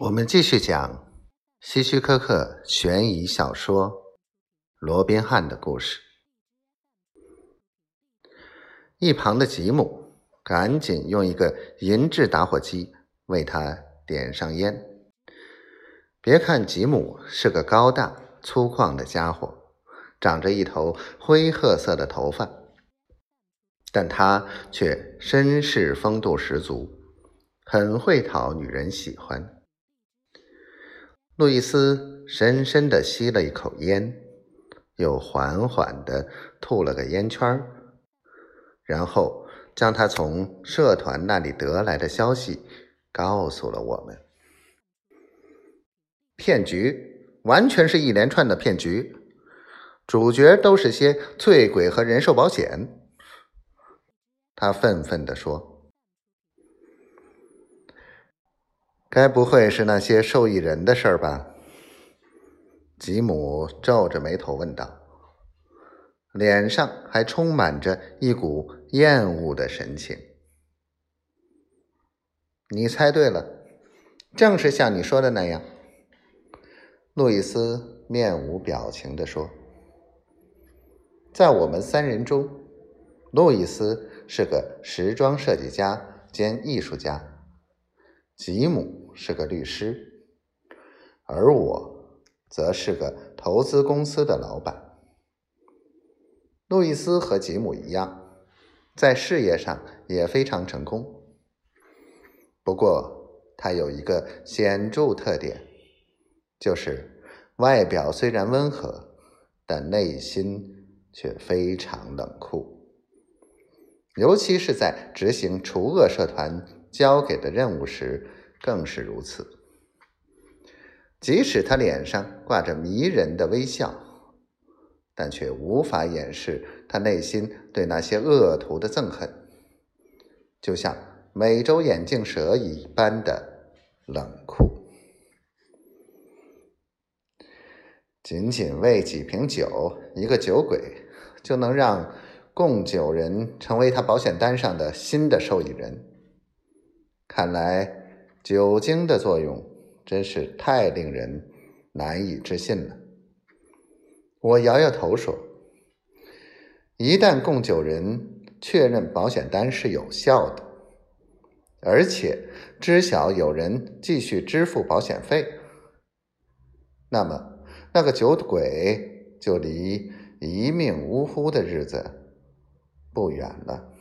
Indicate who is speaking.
Speaker 1: 我们继续讲希区柯克悬疑小说《罗宾汉》的故事。一旁的吉姆赶紧用一个银质打火机为他点上烟。别看吉姆是个高大粗犷的家伙，长着一头灰褐色的头发，但他却绅士风度十足，很会讨女人喜欢。路易斯深深的吸了一口烟，又缓缓的吐了个烟圈然后将他从社团那里得来的消息告诉了我们。骗局完全是一连串的骗局，主角都是些醉鬼和人寿保险。他愤愤地说。该不会是那些受益人的事儿吧？吉姆皱着眉头问道，脸上还充满着一股厌恶的神情。你猜对了，正是像你说的那样。路易斯面无表情地说：“在我们三人中，路易斯是个时装设计家兼艺术家。”吉姆是个律师，而我则是个投资公司的老板。路易斯和吉姆一样，在事业上也非常成功。不过，他有一个显著特点，就是外表虽然温和，但内心却非常冷酷，尤其是在执行除恶社团。交给的任务时更是如此。即使他脸上挂着迷人的微笑，但却无法掩饰他内心对那些恶徒的憎恨，就像美洲眼镜蛇一般的冷酷。仅仅为几瓶酒，一个酒鬼就能让供酒人成为他保险单上的新的受益人。看来酒精的作用真是太令人难以置信了。我摇摇头说：“一旦供酒人确认保险单是有效的，而且知晓有人继续支付保险费，那么那个酒鬼就离一命呜呼的日子不远了。”